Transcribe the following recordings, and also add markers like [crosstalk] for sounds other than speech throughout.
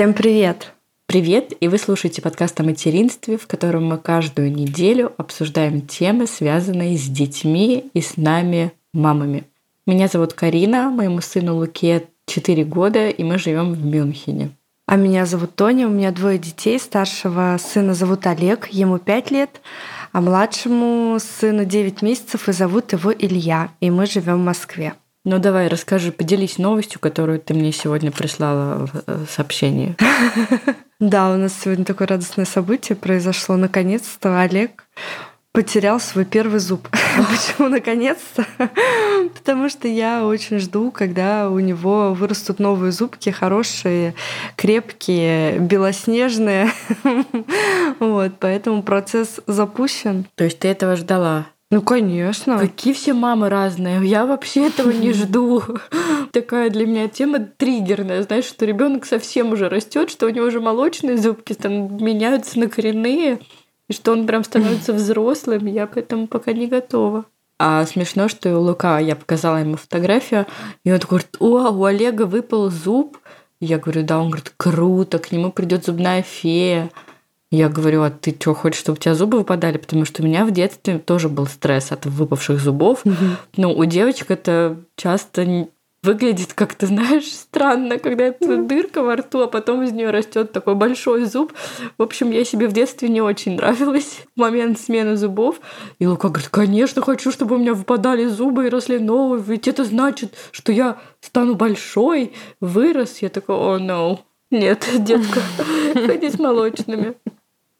Всем привет! Привет, и вы слушаете подкаст о материнстве, в котором мы каждую неделю обсуждаем темы, связанные с детьми и с нами, мамами. Меня зовут Карина, моему сыну Луке 4 года, и мы живем в Мюнхене. А меня зовут Тоня, у меня двое детей. Старшего сына зовут Олег, ему 5 лет, а младшему сыну 9 месяцев, и зовут его Илья, и мы живем в Москве. Ну давай, расскажи, поделись новостью, которую ты мне сегодня прислала в э, сообщении. [laughs] Да, у нас сегодня такое радостное событие произошло. Наконец-то Олег потерял свой первый зуб. [laughs] Почему наконец-то? [laughs] Потому что я очень жду, когда у него вырастут новые зубки, хорошие, крепкие, белоснежные. Вот, поэтому процесс запущен. То есть ты этого ждала? Ну, конечно. Какие все мамы разные. Я вообще этого не [laughs] жду. Такая для меня тема триггерная. Знаешь, что ребенок совсем уже растет, что у него уже молочные зубки там меняются на коренные, и что он прям становится [laughs] взрослым. Я к этому пока не готова. А смешно, что у Лука я показала ему фотографию, и он такой говорит, о, у Олега выпал зуб. Я говорю, да, он говорит, круто, к нему придет зубная фея. Я говорю, а ты что, хочешь, чтобы у тебя зубы выпадали? Потому что у меня в детстве тоже был стресс от выпавших зубов. Угу. Ну, у девочек это часто выглядит как-то, [laughs] знаешь, странно, когда это дырка во рту, а потом из нее растет такой большой зуб. В общем, я себе в детстве не очень [laughs] нравилась в момент смены зубов. И Лука говорит, конечно, хочу, чтобы у меня выпадали зубы и росли новые, ведь это значит, что я стану большой, вырос. Я такой, о, oh, no. Нет, [laughs] детка, ходи с молочными.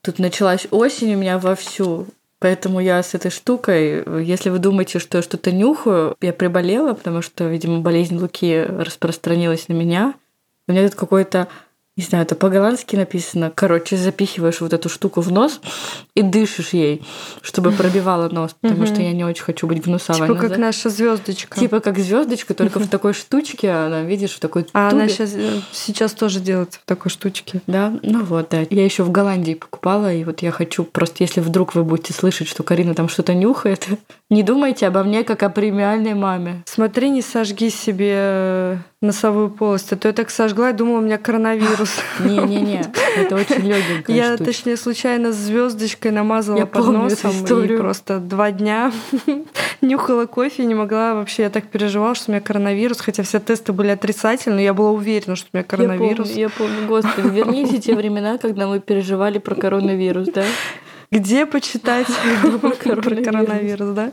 Тут началась осень у меня вовсю. Поэтому я с этой штукой, если вы думаете, что я что-то нюхаю, я приболела, потому что, видимо, болезнь Луки распространилась на меня. У меня тут какой-то не знаю, это по-голландски написано. Короче, запихиваешь вот эту штуку в нос и дышишь ей, чтобы [laughs] пробивала нос, потому что я не очень хочу быть гнусавой. Типа как наша звездочка. Типа как звездочка, только в такой штучке, она, видишь, в такой А она сейчас, э, сейчас тоже делается в такой штучке. Да, ну вот, да. Я еще в Голландии покупала, и вот я хочу просто, если вдруг вы будете слышать, что Карина там что-то нюхает, не думайте обо мне как о премиальной маме. Смотри, не сожги себе носовую полость. А то я так сожгла и думала, у меня коронавирус. [laughs] Не-не-не, это очень легенькая Я, точнее, случайно звездочкой намазала я под носом и просто два дня [laughs] нюхала кофе, не могла вообще. Я так переживала, что у меня коронавирус, хотя все тесты были отрицательные, я была уверена, что у меня коронавирус. Я помню, я помню, господи, верните те времена, когда мы переживали про коронавирус, да? Где почитать [laughs] про коронавирус, да?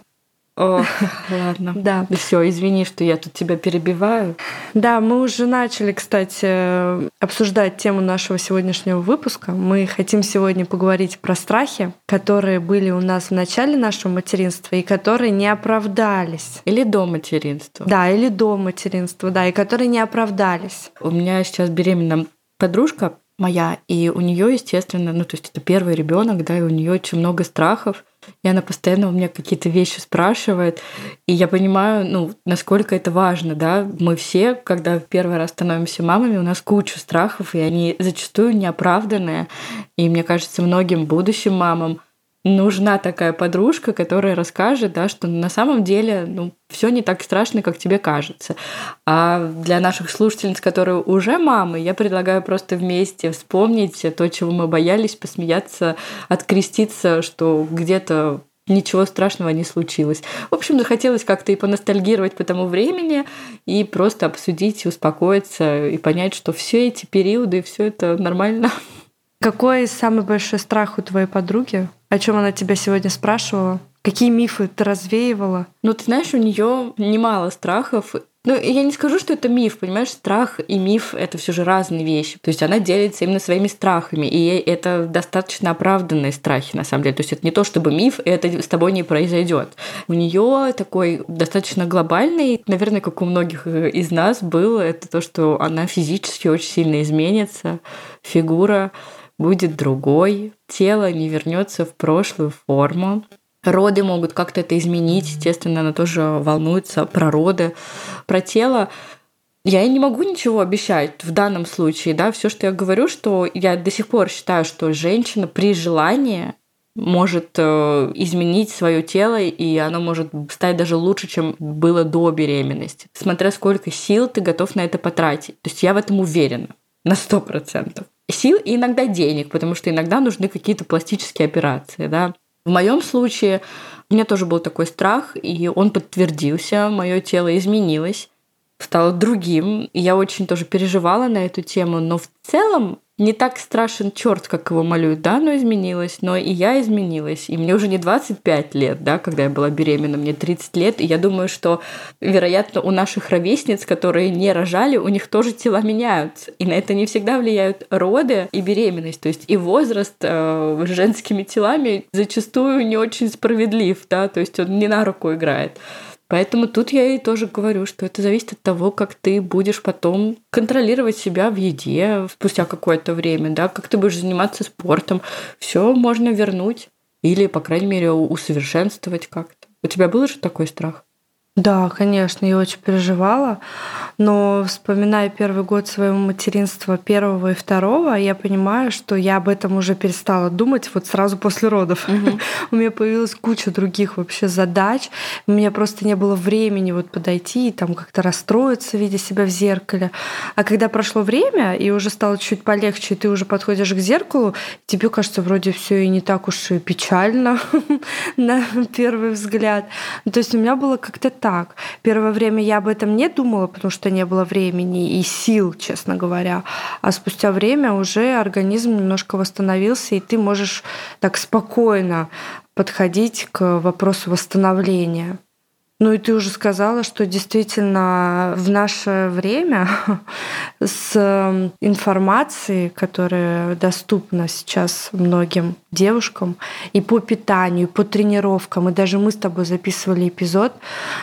О, [laughs] ладно. Да. Все, извини, что я тут тебя перебиваю. Да, мы уже начали, кстати, обсуждать тему нашего сегодняшнего выпуска. Мы хотим сегодня поговорить про страхи, которые были у нас в начале нашего материнства и которые не оправдались. Или до материнства. Да, или до материнства, да, и которые не оправдались. У меня сейчас беременна подружка моя, и у нее, естественно, ну, то есть это первый ребенок, да, и у нее очень много страхов и она постоянно у меня какие-то вещи спрашивает, и я понимаю, ну, насколько это важно, да, мы все, когда первый раз становимся мамами, у нас куча страхов, и они зачастую неоправданные, и мне кажется, многим будущим мамам нужна такая подружка, которая расскажет, да, что на самом деле ну, все не так страшно, как тебе кажется. А для наших слушательниц, которые уже мамы, я предлагаю просто вместе вспомнить то, чего мы боялись, посмеяться, откреститься, что где-то ничего страшного не случилось. В общем, захотелось как-то и поностальгировать по тому времени, и просто обсудить, успокоиться, и понять, что все эти периоды, все это нормально. Какой самый большой страх у твоей подруги? О чем она тебя сегодня спрашивала? Какие мифы ты развеивала? Ну, ты знаешь, у нее немало страхов. Ну, я не скажу, что это миф, понимаешь, страх и миф — это все же разные вещи. То есть она делится именно своими страхами, и это достаточно оправданные страхи, на самом деле. То есть это не то, чтобы миф, это с тобой не произойдет. У нее такой достаточно глобальный, наверное, как у многих из нас был, это то, что она физически очень сильно изменится, фигура будет другой, тело не вернется в прошлую форму. Роды могут как-то это изменить, естественно, она тоже волнуется про роды, про тело. Я не могу ничего обещать в данном случае, да, все, что я говорю, что я до сих пор считаю, что женщина при желании может э, изменить свое тело, и оно может стать даже лучше, чем было до беременности, смотря сколько сил ты готов на это потратить. То есть я в этом уверена. на сто процентов. Сил и иногда денег, потому что иногда нужны какие-то пластические операции, да. В моем случае у меня тоже был такой страх, и он подтвердился, мое тело изменилось, стало другим. И я очень тоже переживала на эту тему, но в целом не так страшен черт, как его малюют, да, но изменилось, но и я изменилась. И мне уже не 25 лет, да, когда я была беременна, мне 30 лет. И я думаю, что, вероятно, у наших ровесниц, которые не рожали, у них тоже тела меняются. И на это не всегда влияют роды и беременность. То есть и возраст э, женскими телами зачастую не очень справедлив, да, то есть он не на руку играет. Поэтому тут я и тоже говорю, что это зависит от того, как ты будешь потом контролировать себя в еде спустя какое-то время, да, как ты будешь заниматься спортом. Все можно вернуть или, по крайней мере, усовершенствовать как-то. У тебя был же такой страх? Да, конечно, я очень переживала, но вспоминая первый год своего материнства, первого и второго, я понимаю, что я об этом уже перестала думать вот сразу после родов. Угу. [laughs] У меня появилась куча других вообще задач, у меня просто не было времени вот подойти и там как-то расстроиться, видя себя в зеркале. А когда прошло время и уже стало чуть полегче, и ты уже подходишь к зеркалу, тебе кажется вроде все и не так уж и печально [laughs] на первый взгляд. То есть у меня было как-то так. Первое время я об этом не думала, потому что не было времени и сил, честно говоря. А спустя время уже организм немножко восстановился, и ты можешь так спокойно подходить к вопросу восстановления. Ну и ты уже сказала, что действительно в наше время [laughs] с эм, информацией, которая доступна сейчас многим девушкам, и по питанию, и по тренировкам, и даже мы с тобой записывали эпизод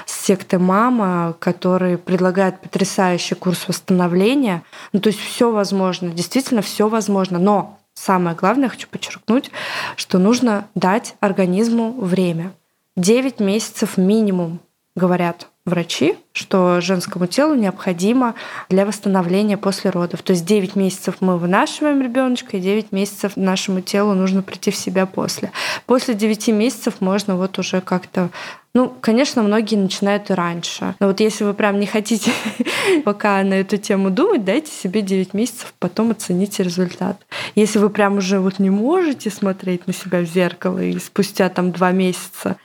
с секты «Мама», который предлагает потрясающий курс восстановления. Ну то есть все возможно, действительно все возможно, но самое главное, хочу подчеркнуть, что нужно дать организму время. 9 месяцев минимум говорят врачи, что женскому телу необходимо для восстановления после родов. То есть 9 месяцев мы вынашиваем ребеночка, и 9 месяцев нашему телу нужно прийти в себя после. После 9 месяцев можно вот уже как-то ну, конечно, многие начинают и раньше. Но вот если вы прям не хотите [laughs] пока на эту тему думать, дайте себе 9 месяцев, потом оцените результат. Если вы прям уже вот не можете смотреть на себя в зеркало и спустя там 2 месяца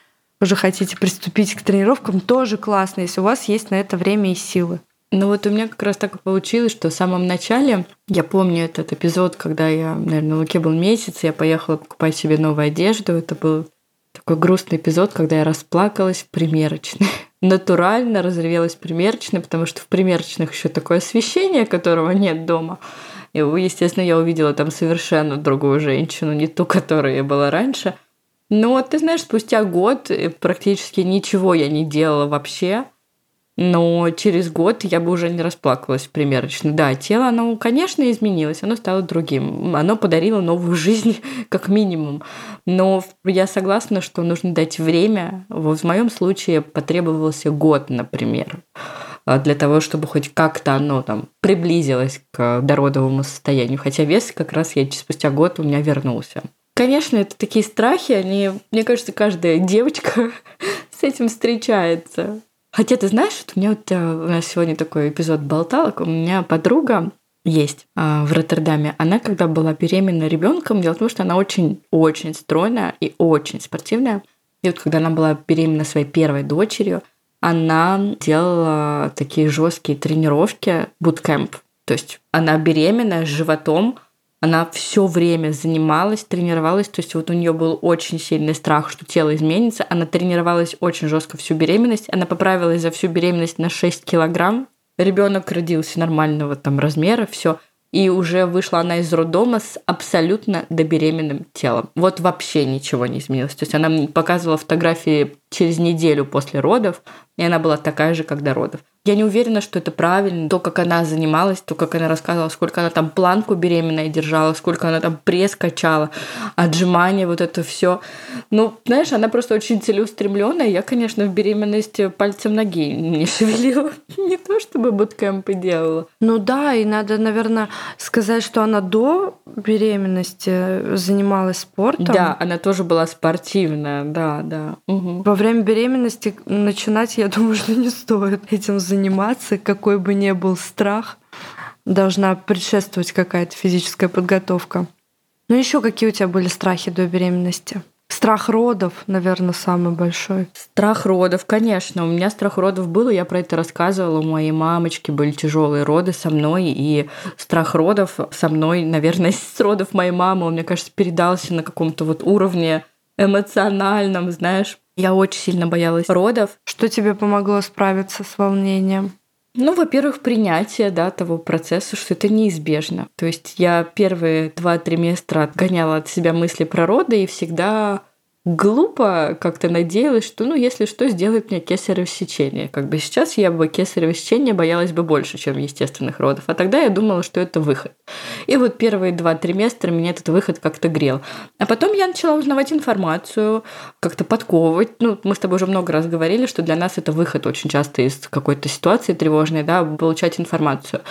уже хотите приступить к тренировкам, тоже классно, если у вас есть на это время и силы. Ну вот у меня как раз так и получилось, что в самом начале, я помню этот эпизод, когда я, наверное, на Луке был месяц, я поехала покупать себе новую одежду. Это был такой грустный эпизод, когда я расплакалась в примерочной. [laughs] Натурально разревелась в примерочной, потому что в примерочных еще такое освещение, которого нет дома. И, естественно, я увидела там совершенно другую женщину, не ту, которой я была раньше – ну, ты знаешь, спустя год э, практически ничего я не делала вообще. Но через год я бы уже не расплакалась примерочно. Да, тело, оно, конечно, изменилось, оно стало другим. Оно подарило новую жизнь, [laughs] как минимум. Но я согласна, что нужно дать время. Вот в моем случае потребовался год, например для того, чтобы хоть как-то оно там приблизилось к дородовому состоянию. Хотя вес как раз я спустя год у меня вернулся. Конечно, это такие страхи, они, мне кажется, каждая девочка [laughs] с этим встречается. Хотя ты знаешь, вот у меня вот э, у нас сегодня такой эпизод болталок. У меня подруга есть а, в Роттердаме. Она, когда была беременна ребенком, дело в том, что она очень-очень стройная и очень спортивная. И вот когда она была беременна своей первой дочерью, она делала такие жесткие тренировки, буткемп. То есть она беременная с животом, она все время занималась, тренировалась, то есть вот у нее был очень сильный страх, что тело изменится. Она тренировалась очень жестко всю беременность. Она поправилась за всю беременность на 6 килограмм. Ребенок родился нормального там размера, все. И уже вышла она из роддома с абсолютно добеременным телом. Вот вообще ничего не изменилось. То есть она показывала фотографии через неделю после родов, и она была такая же, как до родов. Я не уверена, что это правильно. То, как она занималась, то, как она рассказывала, сколько она там планку беременная держала, сколько она там пресс качала, отжимания, вот это все. Ну, знаешь, она просто очень целеустремленная. Я, конечно, в беременности пальцем ноги не шевелила. [laughs] Не то, чтобы буткемпы делала. Ну да, и надо, наверное, сказать, что она до беременности занималась спортом. Да, она тоже была спортивная, да, да. Угу. Во время беременности начинать, я думаю, что не стоит этим заниматься, какой бы ни был страх. должна предшествовать какая-то физическая подготовка. Ну еще какие у тебя были страхи до беременности? Страх родов, наверное, самый большой. Страх родов, конечно. У меня страх родов был, я про это рассказывала. У моей мамочки были тяжелые роды со мной, и страх родов со мной, наверное, [laughs] с родов моей мамы, он, мне кажется, передался на каком-то вот уровне эмоциональном, знаешь. Я очень сильно боялась родов. Что тебе помогло справиться с волнением? Ну, во-первых, принятие да, того процесса, что это неизбежно. То есть я первые два триместра отгоняла от себя мысли про роды и всегда глупо как-то надеялась, что, ну, если что, сделает мне кесарево сечение. Как бы сейчас я бы кесарево сечение боялась бы больше, чем естественных родов. А тогда я думала, что это выход. И вот первые два триместра меня этот выход как-то грел. А потом я начала узнавать информацию, как-то подковывать. Ну, мы с тобой уже много раз говорили, что для нас это выход очень часто из какой-то ситуации тревожной, да, получать информацию.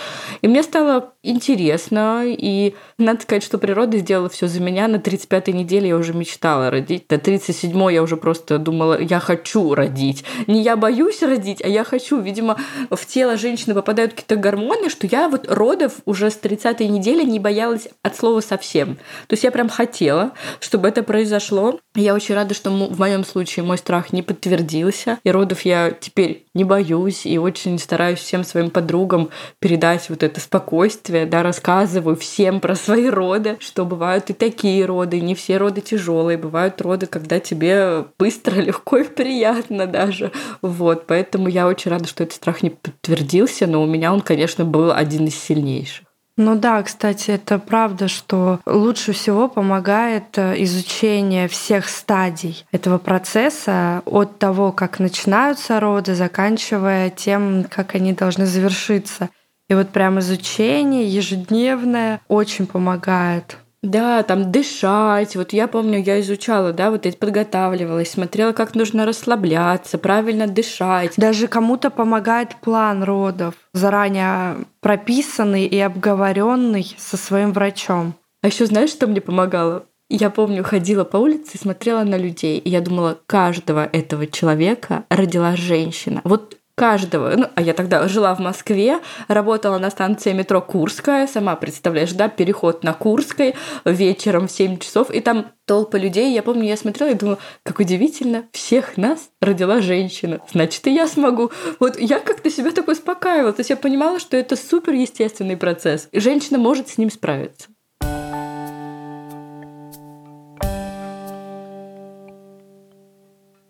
И мне стало интересно, и надо сказать, что природа сделала все за меня. На 35-й неделе я уже мечтала родить. 37-й я уже просто думала, я хочу родить. Не я боюсь родить, а я хочу. Видимо, в тело женщины попадают какие-то гормоны, что я вот родов уже с 30-й недели не боялась от слова совсем. То есть я прям хотела, чтобы это произошло. Я очень рада, что в моем случае мой страх не подтвердился. И родов я теперь не боюсь и очень стараюсь всем своим подругам передать вот это спокойствие, да, рассказываю всем про свои роды, что бывают и такие роды, не все роды тяжелые, бывают роды, когда тебе быстро, [laughs] легко и приятно даже. Вот, поэтому я очень рада, что этот страх не подтвердился, но у меня он, конечно, был один из сильнейших. Ну да, кстати, это правда, что лучше всего помогает э, изучение всех стадий этого процесса, от того, как начинаются роды, заканчивая тем, как они должны завершиться. И вот прям изучение ежедневное очень помогает. Да, там дышать. Вот я помню, я изучала, да, вот это подготавливалась, смотрела, как нужно расслабляться, правильно дышать. Даже кому-то помогает план родов, заранее прописанный и обговоренный со своим врачом. А еще знаешь, что мне помогало? Я помню, ходила по улице и смотрела на людей, и я думала, каждого этого человека родила женщина. Вот каждого. Ну, а я тогда жила в Москве, работала на станции метро Курская, сама представляешь, да, переход на Курской вечером в 7 часов, и там толпа людей. Я помню, я смотрела и думала, как удивительно, всех нас родила женщина. Значит, и я смогу. Вот я как-то себя так успокаивала. То есть я понимала, что это супер естественный процесс. И женщина может с ним справиться.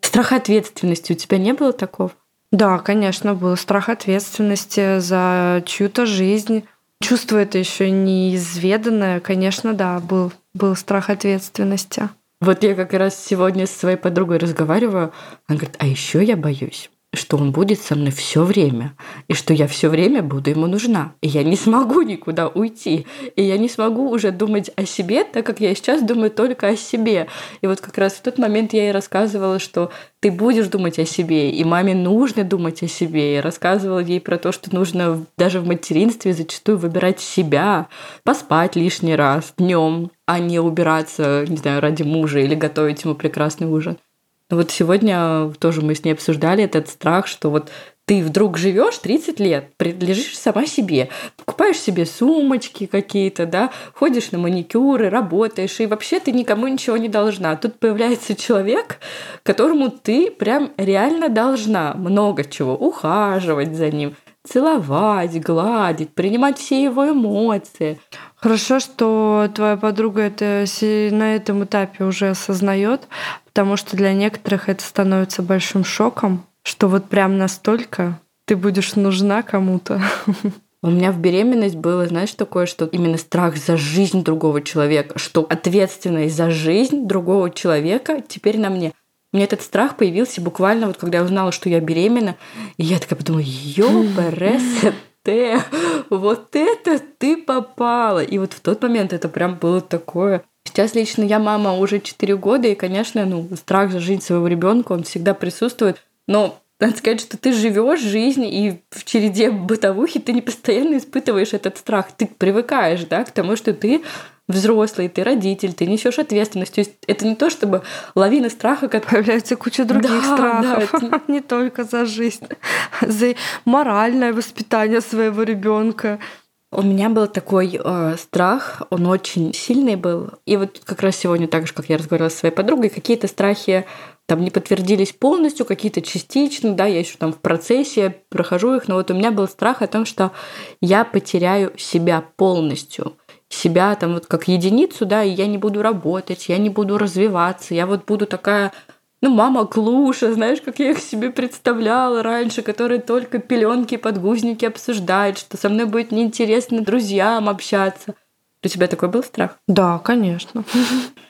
Страх ответственности у тебя не было такого? Да, конечно, был страх ответственности за чью-то жизнь. Чувство это еще неизведанное, конечно, да, был, был страх ответственности. Вот я как раз сегодня с своей подругой разговариваю, она говорит, а еще я боюсь, что он будет со мной все время, и что я все время буду ему нужна. И я не смогу никуда уйти. И я не смогу уже думать о себе, так как я сейчас думаю только о себе. И вот как раз в тот момент я ей рассказывала, что ты будешь думать о себе, и маме нужно думать о себе. Я рассказывала ей про то, что нужно даже в материнстве зачастую выбирать себя, поспать лишний раз днем, а не убираться, не знаю, ради мужа или готовить ему прекрасный ужин. Вот сегодня тоже мы с ней обсуждали этот страх, что вот ты вдруг живешь 30 лет, принадлежишь сама себе, покупаешь себе сумочки какие-то, да, ходишь на маникюры, работаешь, и вообще ты никому ничего не должна. Тут появляется человек, которому ты прям реально должна много чего, ухаживать за ним, целовать, гладить, принимать все его эмоции. Хорошо, что твоя подруга это на этом этапе уже осознает, потому что для некоторых это становится большим шоком, что вот прям настолько ты будешь нужна кому-то. У меня в беременность было, знаешь, такое, что именно страх за жизнь другого человека, что ответственность за жизнь другого человека теперь на мне. Мне этот страх появился буквально вот когда я узнала, что я беременна, и я такая подумала, ёпересет, вот это ты попала. И вот в тот момент это прям было такое Сейчас лично я мама уже 4 года, и, конечно, ну, страх за жизнь своего ребенка, он всегда присутствует. Но надо сказать, что ты живешь жизнь, и в череде бытовухи ты не постоянно испытываешь этот страх. Ты привыкаешь, да, к тому, что ты взрослый, ты родитель, ты несешь ответственность. То есть это не то, чтобы лавина страха, как появляется куча других да, страхов, да, это... [laughs] не только за жизнь, за моральное воспитание своего ребенка, У меня был такой э, страх, он очень сильный был. И вот как раз сегодня, так же, как я разговаривала с своей подругой, какие-то страхи там не подтвердились полностью, какие-то частично, да, я еще там в процессе прохожу их, но вот у меня был страх о том, что я потеряю себя полностью себя там вот как единицу, да, и я не буду работать, я не буду развиваться, я вот буду такая ну, мама Клуша, знаешь, как я их себе представляла раньше, которая только пеленки и подгузники обсуждает, что со мной будет неинтересно друзьям общаться. У тебя такой был страх? Да, конечно. [laughs]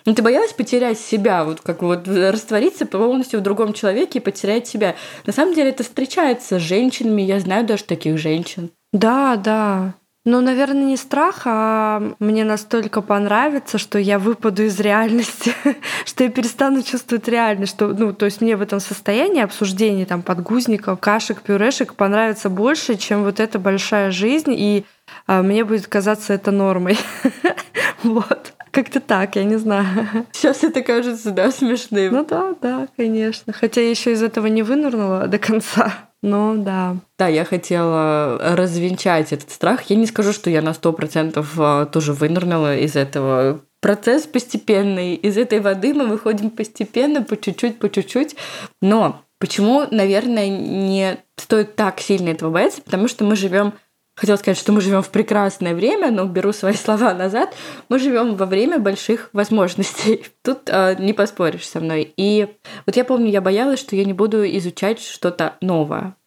Ну, ты боялась потерять себя, вот как вот раствориться полностью в другом человеке и потерять себя. На самом деле это встречается с женщинами, я знаю даже таких женщин. Да, да. Ну, наверное, не страх, а мне настолько понравится, что я выпаду из реальности, [laughs] что я перестану чувствовать реальность, что, ну, то есть мне в этом состоянии обсуждения там подгузников, кашек, пюрешек понравится больше, чем вот эта большая жизнь, и а, мне будет казаться это нормой. [laughs] вот. Как-то так, я не знаю. [laughs] Сейчас это кажется, да, смешным. Ну да, да, конечно. Хотя я еще из этого не вынырнула до конца. Ну да. Да, я хотела развенчать этот страх. Я не скажу, что я на сто процентов а, тоже вынырнула из этого. Процесс постепенный. Из этой воды мы выходим постепенно, по чуть-чуть, по чуть-чуть. Но почему, наверное, не стоит так сильно этого бояться? Потому что мы живем Хотела сказать, что мы живем в прекрасное время, но беру свои слова назад. Мы живем во время больших возможностей. [laughs] Тут э, не поспоришь со мной. И вот я помню, я боялась, что я не буду изучать что-то новое.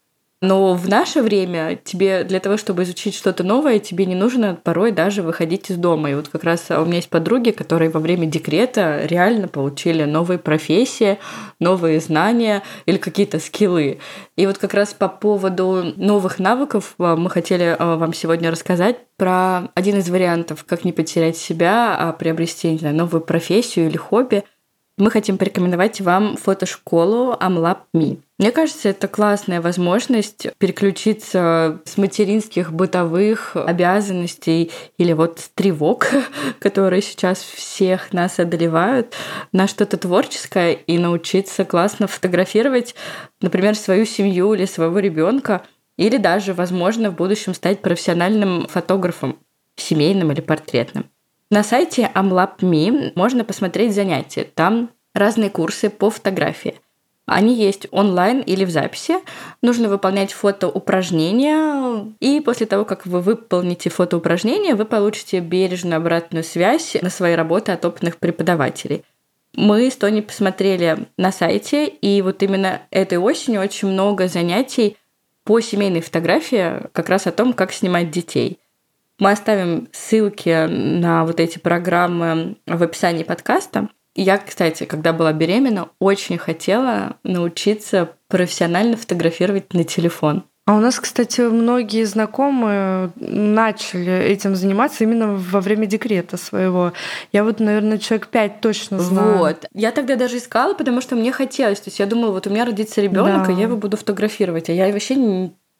Но в наше время тебе для того, чтобы изучить что-то новое, тебе не нужно порой даже выходить из дома. И вот как раз у меня есть подруги, которые во время декрета реально получили новые профессии, новые знания или какие-то скиллы. И вот как раз по поводу новых навыков э, мы хотели э, вам сегодня рассказать про один из вариантов, как не потерять себя, а приобрести не знаю, новую профессию или хобби – мы хотим порекомендовать вам фотошколу AmLab.me. Мне кажется, это классная возможность переключиться с материнских бытовых обязанностей или вот с тревог, [laughs] которые сейчас всех нас одолевают, на что-то творческое и научиться классно фотографировать, например, свою семью или своего ребенка, или даже, возможно, в будущем стать профессиональным фотографом, семейным или портретным. На сайте amlab.me можно посмотреть занятия. Там разные курсы по фотографии. Они есть онлайн или в записи. Нужно выполнять фотоупражнения, и после того, как вы выполните фотоупражнения, вы получите бережную обратную связь на свои работы от опытных преподавателей. Мы с Тони посмотрели на сайте, и вот именно этой осенью очень много занятий по семейной фотографии, как раз о том, как снимать детей. Мы оставим ссылки на вот эти программы в описании подкаста. Я, кстати, когда была беременна, очень хотела научиться профессионально фотографировать на телефон. А у нас, кстати, многие знакомые начали этим заниматься именно во время декрета своего. Я вот, наверное, человек пять точно знаю. Вот. Я тогда даже искала, потому что мне хотелось. То есть я думала, вот у меня родится ребенок, да. и я его буду фотографировать. А я вообще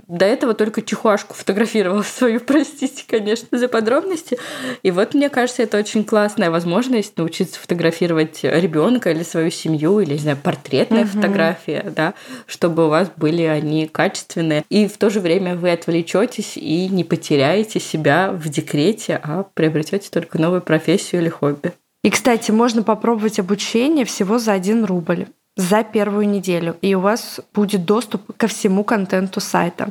до этого только чихуашку фотографировала [laughs] свою, простите, конечно, за подробности. И вот мне кажется, это очень классная возможность научиться фотографировать ребенка или свою семью, или, не знаю, портретная угу. фотография, да, чтобы у вас были они качественные. И в то же время вы отвлечетесь и не потеряете себя в декрете, а приобретете только новую профессию или хобби. И, кстати, можно попробовать обучение всего за один рубль за первую неделю, и у вас будет доступ ко всему контенту сайта.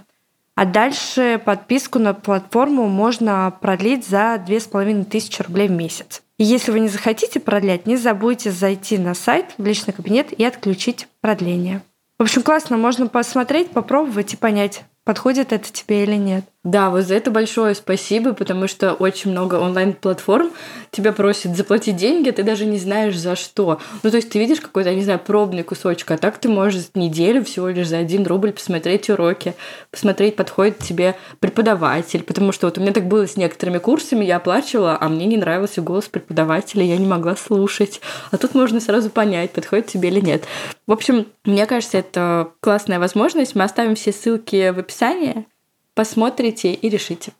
А дальше подписку на платформу можно продлить за 2500 рублей в месяц. И если вы не захотите продлять, не забудьте зайти на сайт в личный кабинет и отключить продление. В общем, классно, можно посмотреть, попробовать и понять, подходит это тебе или нет. Да, вот за это большое спасибо, потому что очень много онлайн-платформ тебя просят заплатить деньги, а ты даже не знаешь за что. Ну, то есть ты видишь какой-то, не знаю, пробный кусочек, а так ты можешь неделю всего лишь за один рубль посмотреть уроки, посмотреть, подходит тебе преподаватель, потому что вот у меня так было с некоторыми курсами, я оплачивала, а мне не нравился голос преподавателя, я не могла слушать. А тут можно сразу понять, подходит тебе или нет. В общем, мне кажется, это классная возможность. Мы оставим все ссылки в описании посмотрите и решите.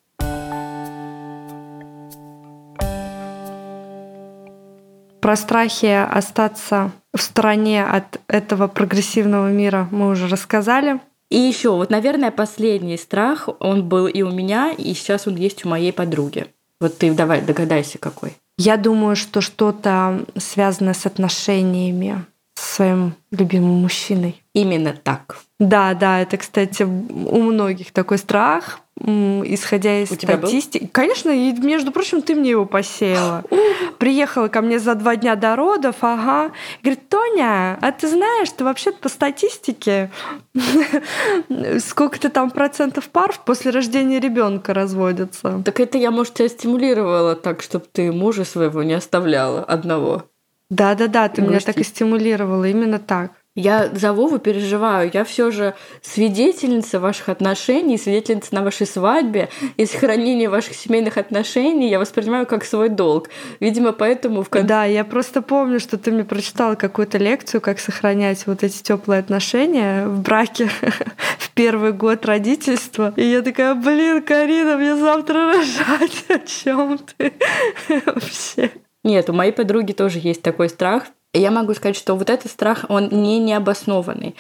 Про страхи остаться в стороне от этого прогрессивного мира мы уже рассказали. И еще, вот, наверное, последний страх, он был и у меня, и сейчас он есть у моей подруги. Вот ты давай догадайся, какой. Я думаю, что что-то связанное с отношениями своим любимым мужчиной. Именно так. Да, да, это, кстати, у многих такой страх, исходя из У статистики. Конечно, и, между прочим, ты мне его посеяла. [gasps] Приехала ко мне за два дня до родов, ага. Говорит, Тоня, а ты знаешь, что вообще по статистике [laughs] сколько-то там процентов пар после рождения ребенка разводятся? Так это я, может, тебя стимулировала так, чтобы ты мужа своего не оставляла одного. Да-да-да, ты меня так и стимулировала, именно так. Я за Вову переживаю. Я все же свидетельница ваших отношений, свидетельница на вашей свадьбе и сохранение ваших семейных отношений я воспринимаю как свой долг. Видимо, поэтому в конце... Да, я просто помню, что ты мне прочитала какую-то лекцию, как сохранять вот эти теплые отношения в браке [laughs] в первый год родительства. И я такая, блин, Карина, мне завтра рожать. [laughs] О чем ты [laughs] вообще? Нет, у моей подруги тоже есть такой страх. Я могу сказать, что вот этот страх, он не необоснованный.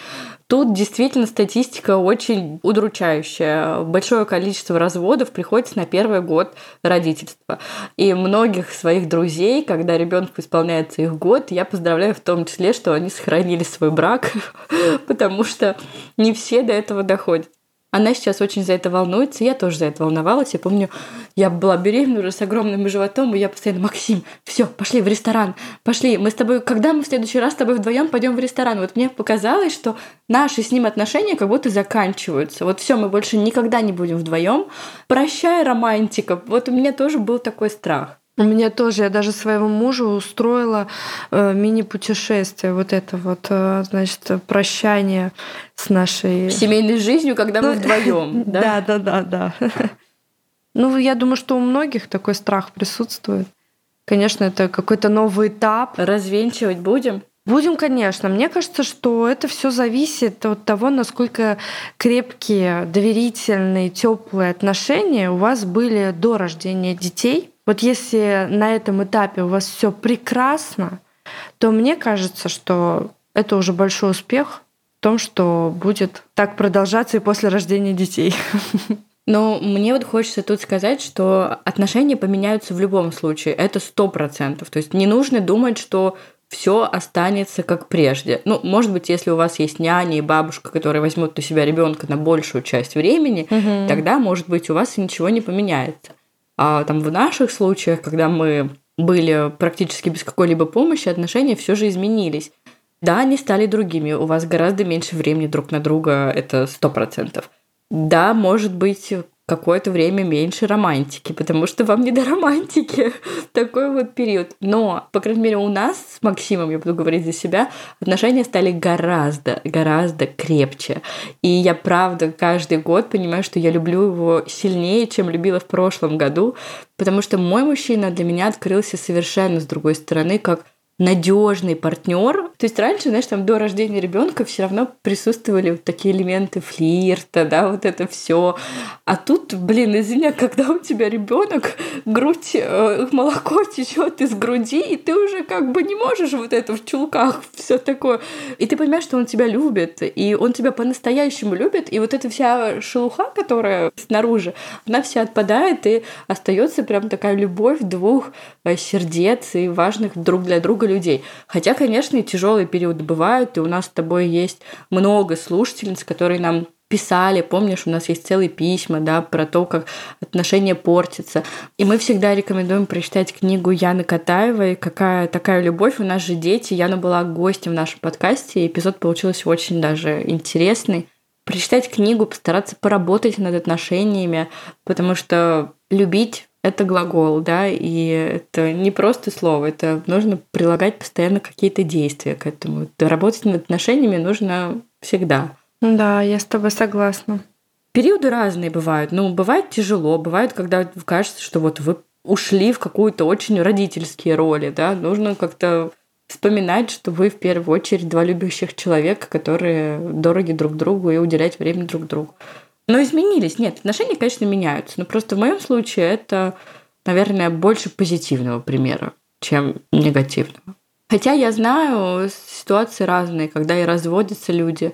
Тут действительно статистика очень удручающая. Большое количество разводов приходится на первый год родительства. И многих своих друзей, когда ребенку исполняется их год, я поздравляю в том числе, что они сохранили свой брак, [laughs] потому что не все до этого доходят. Она сейчас очень за это волнуется, я тоже за это волновалась. Я помню, я была беременна уже с огромным животом, и я постоянно, Максим, все, пошли в ресторан, пошли. Мы с тобой, когда мы в следующий раз с тобой вдвоем пойдем в ресторан? Вот мне показалось, что наши с ним отношения как будто заканчиваются. Вот все, мы больше никогда не будем вдвоем. Прощай, романтика. Вот у меня тоже был такой страх. У меня тоже, я даже своему мужу устроила э, мини-путешествие, вот это вот, э, значит, прощание с нашей... Семейной жизнью, когда мы Ну, вдвоем, [laughs] да? Да, да, да, да. [laughs] Ну, я думаю, что у многих такой страх присутствует. Конечно, это какой-то новый этап. Развенчивать будем? Будем, конечно. Мне кажется, что это все зависит от того, насколько крепкие, доверительные, теплые отношения у вас были до рождения детей. Вот если на этом этапе у вас все прекрасно, то мне кажется, что это уже большой успех в том, что будет так продолжаться и после рождения детей. [laughs] Но мне вот хочется тут сказать, что отношения поменяются в любом случае. Это сто процентов. То есть не нужно думать, что все останется как прежде. Ну, может быть, если у вас есть няня и бабушка, которые возьмут на себя ребенка на большую часть времени, Мгм. тогда, может быть, у вас ничего не поменяется. А там в наших случаях, когда мы были практически без какой-либо помощи, отношения все же изменились. Да, они стали другими, у вас гораздо меньше времени друг на друга, это сто процентов. Да, может быть, какое-то время меньше романтики, потому что вам не до романтики [laughs] такой вот период. Но, по крайней мере, у нас с Максимом, я буду говорить за себя, отношения стали гораздо, гораздо крепче. И я, правда, каждый год понимаю, что я люблю его сильнее, чем любила в прошлом году, потому что мой мужчина для меня открылся совершенно с другой стороны, как надежный партнер. То есть раньше, знаешь, там до рождения ребенка все равно присутствовали вот такие элементы флирта, да, вот это все. А тут, блин, извини, когда у тебя ребенок, грудь, э, молоко течет из груди, и ты уже как бы не можешь вот это в чулках все такое. И ты понимаешь, что он тебя любит, и он тебя по-настоящему любит, и вот эта вся шелуха, которая снаружи, она вся отпадает, и остается прям такая любовь двух э, сердец и важных друг для друга людей. Хотя, конечно, и тяжелые периоды бывают, и у нас с тобой есть много слушательниц, которые нам писали, помнишь, у нас есть целые письма, да, про то, как отношения портятся. И мы всегда рекомендуем прочитать книгу Яны Катаевой «Какая такая любовь». У нас же дети. Яна была гостем в нашем подкасте, и эпизод получился очень даже интересный. Прочитать книгу, постараться поработать над отношениями, потому что любить это глагол, да, и это не просто слово, это нужно прилагать постоянно какие-то действия к этому. Работать над отношениями нужно всегда. Да, я с тобой согласна. Периоды разные бывают. Ну, бывает тяжело, бывает, когда кажется, что вот вы ушли в какую-то очень родительские роли, да, нужно как-то вспоминать, что вы в первую очередь два любящих человека, которые дороги друг другу и уделять время друг другу. Но изменились. Нет, отношения, конечно, меняются. Но просто в моем случае это, наверное, больше позитивного примера, чем негативного. Хотя я знаю ситуации разные, когда и разводятся люди,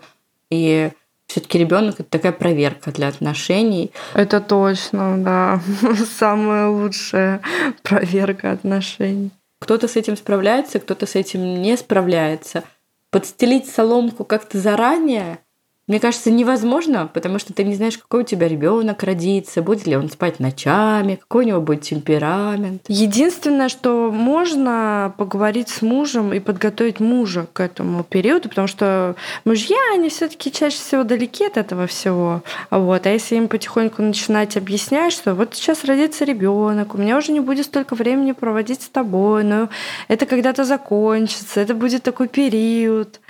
и Все-таки ребенок это такая проверка для отношений. Это точно, да. [laughs] Самая лучшая проверка отношений. Кто-то с этим справляется, кто-то с этим не справляется. Подстелить соломку как-то заранее мне кажется, невозможно, потому что ты не знаешь, какой у тебя ребенок родится, будет ли он спать ночами, какой у него будет темперамент. Единственное, что можно поговорить с мужем и подготовить мужа к этому периоду, потому что мужья, они все-таки чаще всего далеки от этого всего. Вот. А если им потихоньку начинать объяснять, что вот сейчас родится ребенок, у меня уже не будет столько времени проводить с тобой, но это когда-то закончится, это будет такой период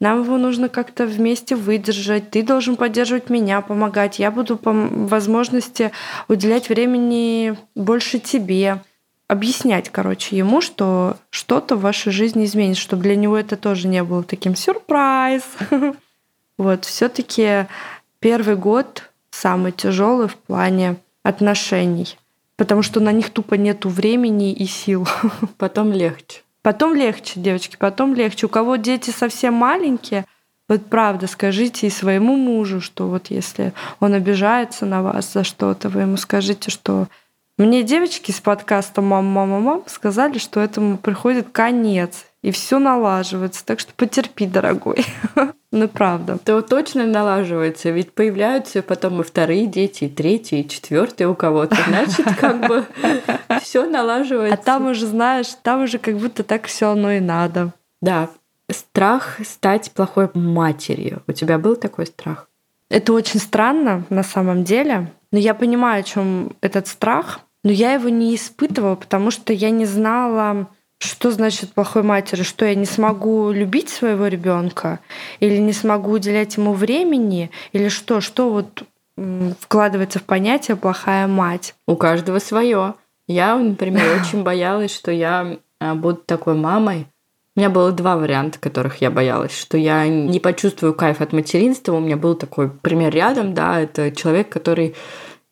нам его нужно как-то вместе выдержать, ты должен поддерживать меня, помогать, я буду по возможности уделять времени больше тебе, объяснять, короче, ему, что что-то в вашей жизни изменится, чтобы для него это тоже не было таким сюрприз. [laughs] Вот, все-таки первый год самый тяжелый в плане отношений, потому что на них тупо нету времени и сил. [laughs] Потом легче. Потом легче, девочки, потом легче. У кого дети совсем маленькие, вот правда, скажите и своему мужу, что вот если он обижается на вас за что-то, вы ему скажите, что мне девочки с подкаста «Мама, мама, мам» сказали, что этому приходит конец, и все налаживается. Так что потерпи, дорогой. [laughs] Ну, правда. То точно налаживается, ведь появляются потом и вторые дети, и третьи, и четвертые у кого-то. Значит, как бы [laughs] все налаживается. А там уже, знаешь, там уже как будто так все оно и надо. Да. Страх стать плохой матерью. У тебя был такой страх? Это очень странно на самом деле. Но я понимаю, о чем этот страх. Но я его не испытывала, потому что я не знала, что значит плохой матери? Что я не смогу любить своего ребенка? Или не смогу уделять ему времени? Или что? Что вот вкладывается в понятие плохая мать? У каждого свое. Я, например, [laughs] очень боялась, что я а, буду такой мамой. У меня было два варианта, которых я боялась, что я не почувствую кайф от материнства. У меня был такой пример рядом, да, это человек, который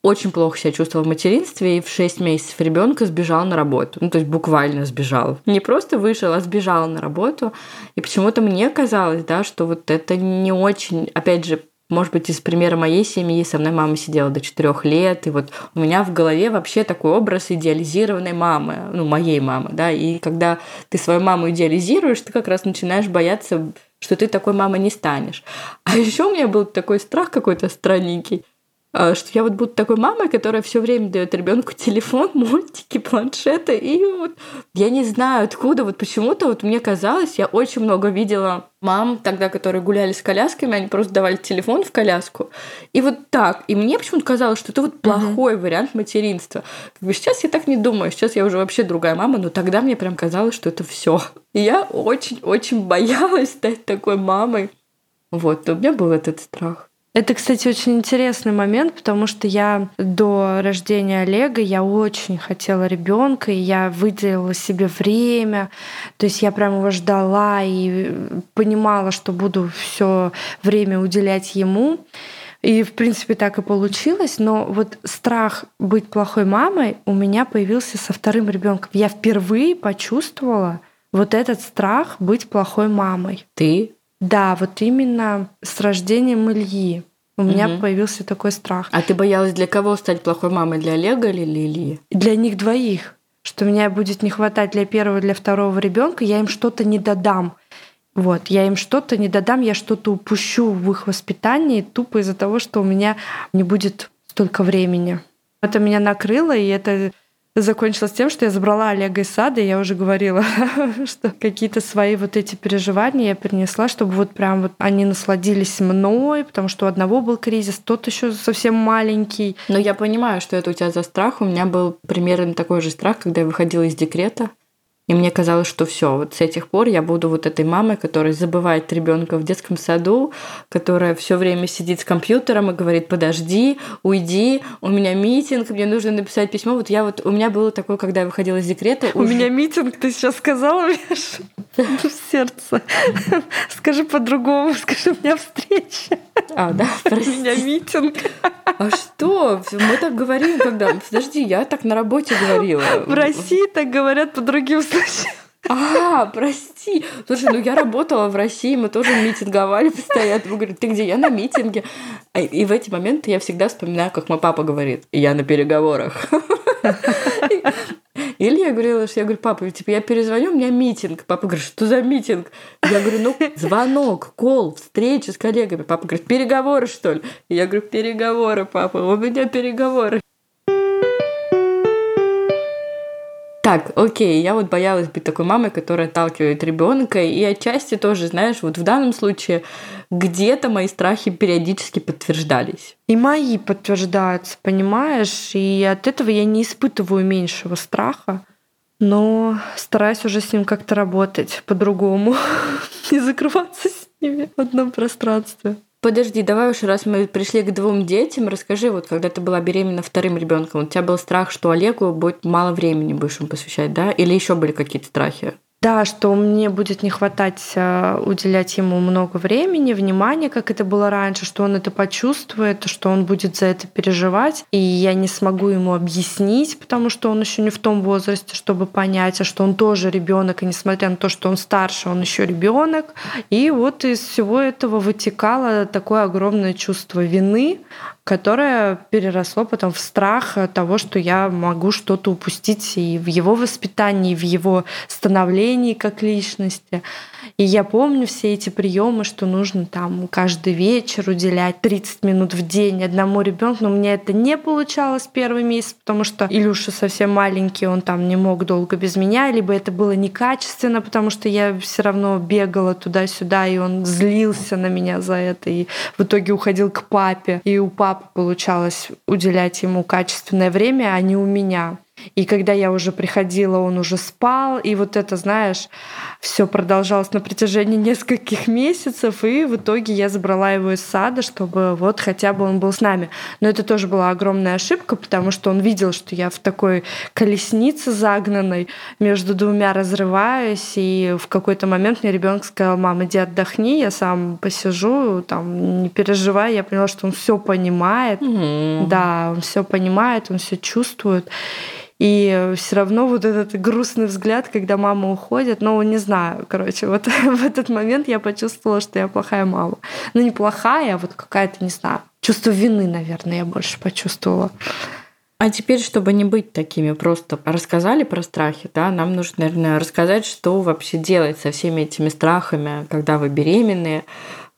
очень плохо себя чувствовал в материнстве и в 6 месяцев ребенка сбежал на работу. Ну, то есть буквально сбежал. Не просто вышел, а сбежал на работу. И почему-то мне казалось, да, что вот это не очень, опять же, может быть, из примера моей семьи со мной мама сидела до четырех лет, и вот у меня в голове вообще такой образ идеализированной мамы, ну, моей мамы, да, и когда ты свою маму идеализируешь, ты как раз начинаешь бояться, что ты такой мамой не станешь. А еще у меня был такой страх какой-то странненький, что я вот буду такой мамой, которая все время дает ребенку телефон, [laughs] мультики, планшеты. И вот я не знаю, откуда, вот почему-то вот мне казалось, я очень много видела мам тогда, которые гуляли с колясками, они просто давали телефон в коляску. И вот так. И мне почему-то казалось, что это вот плохой uh-huh. вариант материнства. Как бы сейчас я так не думаю, сейчас я уже вообще другая мама, но тогда мне прям казалось, что это все. И я очень-очень боялась стать такой мамой. Вот, у меня был этот страх. Это, кстати, очень интересный момент, потому что я до рождения Олега я очень хотела ребенка, и я выделила себе время. То есть я прям его ждала и понимала, что буду все время уделять ему. И, в принципе, так и получилось. Но вот страх быть плохой мамой у меня появился со вторым ребенком. Я впервые почувствовала вот этот страх быть плохой мамой. Ты да, вот именно с рождением Ильи. У угу. меня появился такой страх. А ты боялась для кого стать плохой мамой? Для Олега или Ильи? Для них двоих. Что меня будет не хватать для первого, для второго ребенка, я им что-то не додам. Вот, я им что-то не додам, я что-то упущу в их воспитании тупо из-за того, что у меня не будет столько времени. Это меня накрыло, и это закончилось тем, что я забрала Олега из сада, и я уже говорила, [laughs] что какие-то свои вот эти переживания я перенесла, чтобы вот прям вот они насладились мной, потому что у одного был кризис, тот еще совсем маленький. Но я понимаю, что это у тебя за страх. У меня был примерно такой же страх, когда я выходила из декрета. И мне казалось, что все, вот с этих пор я буду вот этой мамой, которая забывает ребенка в детском саду, которая все время сидит с компьютером и говорит: подожди, уйди, у меня митинг, мне нужно написать письмо. Вот я вот у меня было такое, когда я выходила из декрета. У уже... меня митинг, ты сейчас сказала, Миша, в сердце. [laughs] Скажи по-другому, [laughs] скажи, у меня встреча. А, да, прости. [laughs] У меня митинг. А что? Мы так говорим, когда... Подожди, я так на работе говорила. В России так говорят по другим случаям. А, прости. Слушай, ну я работала в России, мы тоже митинговали постоянно. Вы говорите, ты где? Я на митинге. А, и в эти моменты я всегда вспоминаю, как мой папа говорит, я на переговорах. Или я говорила, что я говорю, папа, типа, я перезвоню, у меня митинг. Папа говорит, что за митинг? Я говорю, ну, звонок, кол, встреча с коллегами. Папа говорит, переговоры, что ли? я говорю, переговоры, папа, у меня переговоры. Так, окей, я вот боялась быть такой мамой, которая отталкивает ребенка, и отчасти тоже, знаешь, вот в данном случае где-то мои страхи периодически подтверждались. И мои подтверждаются, понимаешь, и от этого я не испытываю меньшего страха, но стараюсь уже с ним как-то работать по-другому, [laughs] не закрываться с ними в одном пространстве. Подожди, давай уж, раз мы пришли к двум детям, расскажи, вот когда ты была беременна вторым ребенком, у тебя был страх, что Олегу будет мало времени будешь ему посвящать, да? Или еще были какие-то страхи? Да, что мне будет не хватать э, уделять ему много времени, внимания, как это было раньше, что он это почувствует, что он будет за это переживать, и я не смогу ему объяснить, потому что он еще не в том возрасте, чтобы понять, а что он тоже ребенок, и несмотря на то, что он старше, он еще ребенок. И вот из всего этого вытекало такое огромное чувство вины, которое переросло потом в страх того, что я могу что-то упустить и в его воспитании, и в его становлении как личности. И я помню все эти приемы, что нужно там каждый вечер уделять 30 минут в день одному ребенку. Но меня это не получалось первый месяц, потому что Илюша совсем маленький, он там не мог долго без меня, либо это было некачественно, потому что я все равно бегала туда-сюда, и он злился на меня за это, и в итоге уходил к папе. И у папы получалось уделять ему качественное время, а не у меня. И когда я уже приходила, он уже спал. И вот это, знаешь, все продолжалось на протяжении нескольких месяцев. И в итоге я забрала его из сада, чтобы вот хотя бы он был с нами. Но это тоже была огромная ошибка, потому что он видел, что я в такой колеснице загнанной между двумя разрываюсь. И в какой-то момент мне ребенок сказал, мам, иди отдохни, я сам посижу, там, не переживай. Я поняла, что он все понимает. Mm-hmm. Да, он все понимает, он все чувствует. И все равно вот этот грустный взгляд, когда мама уходит, ну, не знаю, короче, вот [laughs] в этот момент я почувствовала, что я плохая мама. Ну, не плохая, а вот какая-то, не знаю, чувство вины, наверное, я больше почувствовала. А теперь, чтобы не быть такими, просто рассказали про страхи, да, нам нужно, наверное, рассказать, что вообще делать со всеми этими страхами, когда вы беременные,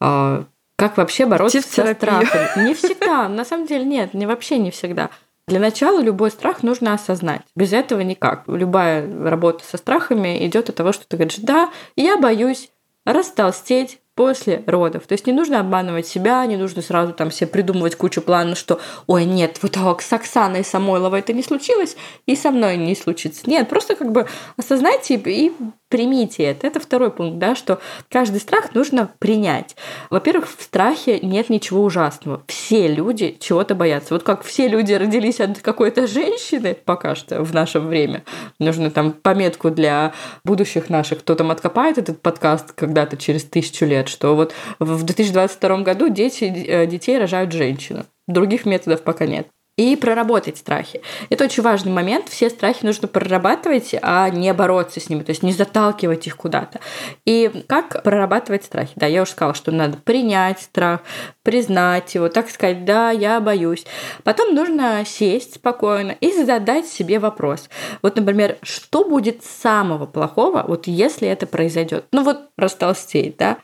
а, как вообще бороться со страхами. Не [laughs] всегда, на самом деле нет, не вообще не всегда. Для начала любой страх нужно осознать. Без этого никак. Любая работа со страхами идет от того, что ты говоришь, да, я боюсь растолстеть, после родов. То есть не нужно обманывать себя, не нужно сразу там себе придумывать кучу планов, что ой, нет, вот так с Оксаной Самойловой это не случилось, и со мной не случится. Нет, просто как бы осознайте и примите это. Это второй пункт, да, что каждый страх нужно принять. Во-первых, в страхе нет ничего ужасного. Все люди чего-то боятся. Вот как все люди родились от какой-то женщины пока что в наше время. Нужно там пометку для будущих наших, кто там откопает этот подкаст когда-то через тысячу лет, что вот в 2022 году дети, э, детей рожают женщины. Других методов пока нет и проработать страхи. Это очень важный момент. Все страхи нужно прорабатывать, а не бороться с ними, то есть не заталкивать их куда-то. И как прорабатывать страхи? Да, я уже сказала, что надо принять страх, признать его, так сказать, да, я боюсь. Потом нужно сесть спокойно и задать себе вопрос. Вот, например, что будет самого плохого, вот если это произойдет? Ну вот растолстеть, да?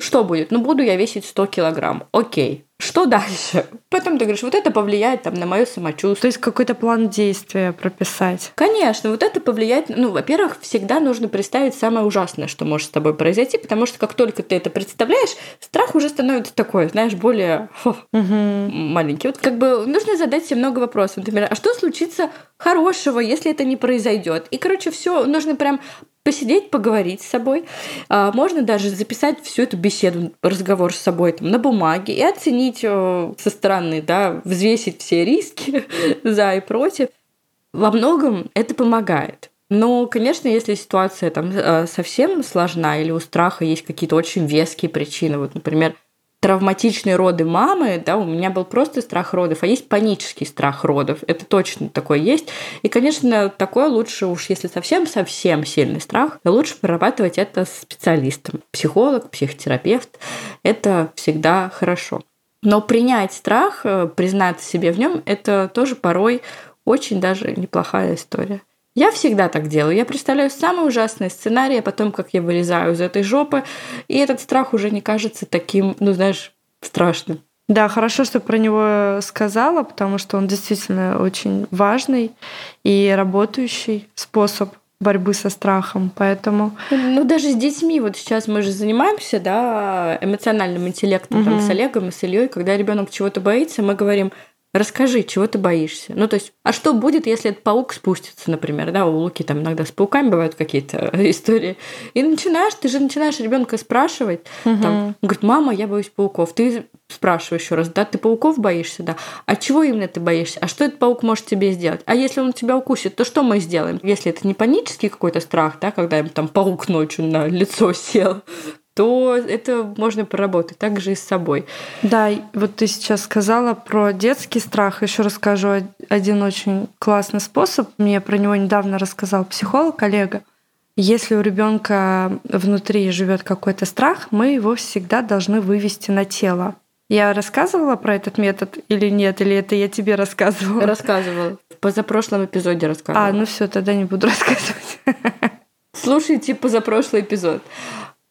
Что будет? Ну, буду я весить 100 килограмм. Окей. Что дальше? Потом ты говоришь, вот это повлияет там на мое самочувствие. То есть какой-то план действия прописать. Конечно, вот это повлияет. Ну, во-первых, всегда нужно представить самое ужасное, что может с тобой произойти, потому что как только ты это представляешь, страх уже становится такой, знаешь, более фу, угу. маленький. Вот как бы нужно задать себе много вопросов. Например, а что случится хорошего, если это не произойдет? И, короче, все нужно прям посидеть, поговорить с собой. А, можно даже записать всю эту беседу, разговор с собой там, на бумаге и оценить э, со стороны, да, взвесить все риски [laughs] за и против. Во многом это помогает. Но, конечно, если ситуация там э, совсем сложна или у страха есть какие-то очень веские причины, вот, например, травматичные роды мамы, да, у меня был просто страх родов, а есть панический страх родов. Это точно такое есть. И, конечно, такое лучше уж, если совсем-совсем сильный страх, лучше прорабатывать это с специалистом. Психолог, психотерапевт. Это всегда хорошо. Но принять страх, э, признаться себе в нем, это тоже порой очень даже неплохая история. Я всегда так делаю. Я представляю самый ужасный сценарий, а потом, как я вылезаю из этой жопы, и этот страх уже не кажется таким, ну, знаешь, страшным. Да, хорошо, что про него сказала, потому что он действительно очень важный и работающий способ борьбы со страхом, поэтому... Ну, даже с детьми, вот сейчас мы же занимаемся, да, эмоциональным интеллектом, угу. там, с Олегом и с Ильей, когда ребенок чего-то боится, мы говорим, Расскажи, чего ты боишься. Ну, то есть, а что будет, если этот паук спустится, например, да, у Луки там иногда с пауками бывают какие-то [laughs] истории. И начинаешь, ты же начинаешь ребенка спрашивать, угу. там, он говорит, мама, я боюсь пауков. Ты спрашиваешь еще раз, да, ты пауков боишься, да. А чего именно ты боишься? А что этот паук может тебе сделать? А если он тебя укусит, то что мы сделаем? Если это не панический какой-то страх, да, когда им там паук ночью на лицо сел, то это можно проработать также и с собой. Да, вот ты сейчас сказала про детский страх. Еще расскажу один очень классный способ. Мне про него недавно рассказал психолог, коллега. Если у ребенка внутри живет какой-то страх, мы его всегда должны вывести на тело. Я рассказывала про этот метод или нет, или это я тебе рассказывала? Рассказывала. В позапрошлом эпизоде рассказывала. А, ну все, тогда не буду [laughs] рассказывать. Слушайте позапрошлый эпизод.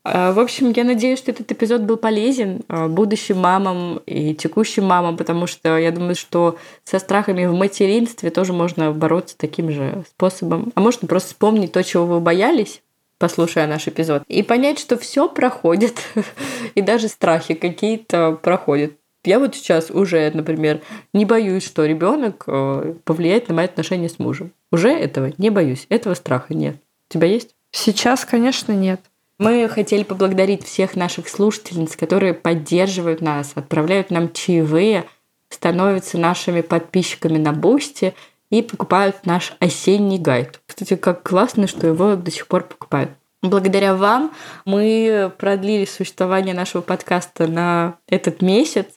А, в общем, я надеюсь, что этот эпизод был полезен а, будущим мамам и текущим мамам, потому что я думаю, что со страхами в материнстве тоже можно бороться таким же способом. А можно просто вспомнить то, чего вы боялись, послушая наш эпизод, и понять, что все проходит, [laughs] и даже страхи какие-то проходят. Я вот сейчас уже, например, не боюсь, что ребенок э, повлияет на мои отношения с мужем. Уже этого не боюсь, этого страха нет. У тебя есть? Сейчас, конечно, нет. Мы хотели поблагодарить всех наших слушательниц, которые поддерживают нас, отправляют нам чаевые, становятся нашими подписчиками на Boosty и покупают наш осенний гайд. Кстати, как классно, что его до сих пор покупают. Благодаря вам мы продлили существование нашего подкаста на этот месяц.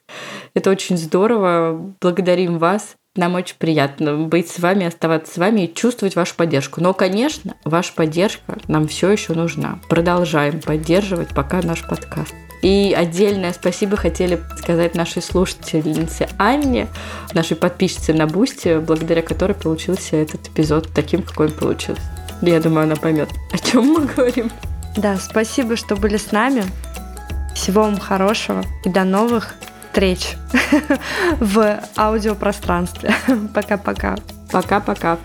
Это очень здорово. Благодарим вас. Нам очень приятно быть с вами, оставаться с вами и чувствовать вашу поддержку. Но, конечно, ваша поддержка нам все еще нужна. Продолжаем поддерживать пока наш подкаст. И отдельное спасибо хотели сказать нашей слушательнице Анне, нашей подписчице на Boosty, благодаря которой получился этот эпизод таким, какой он получился. Я думаю, она поймет, о чем мы говорим. Да, спасибо, что были с нами. Всего вам хорошего и до новых встреч [laughs] в аудиопространстве. [laughs] Пока-пока. Пока-пока.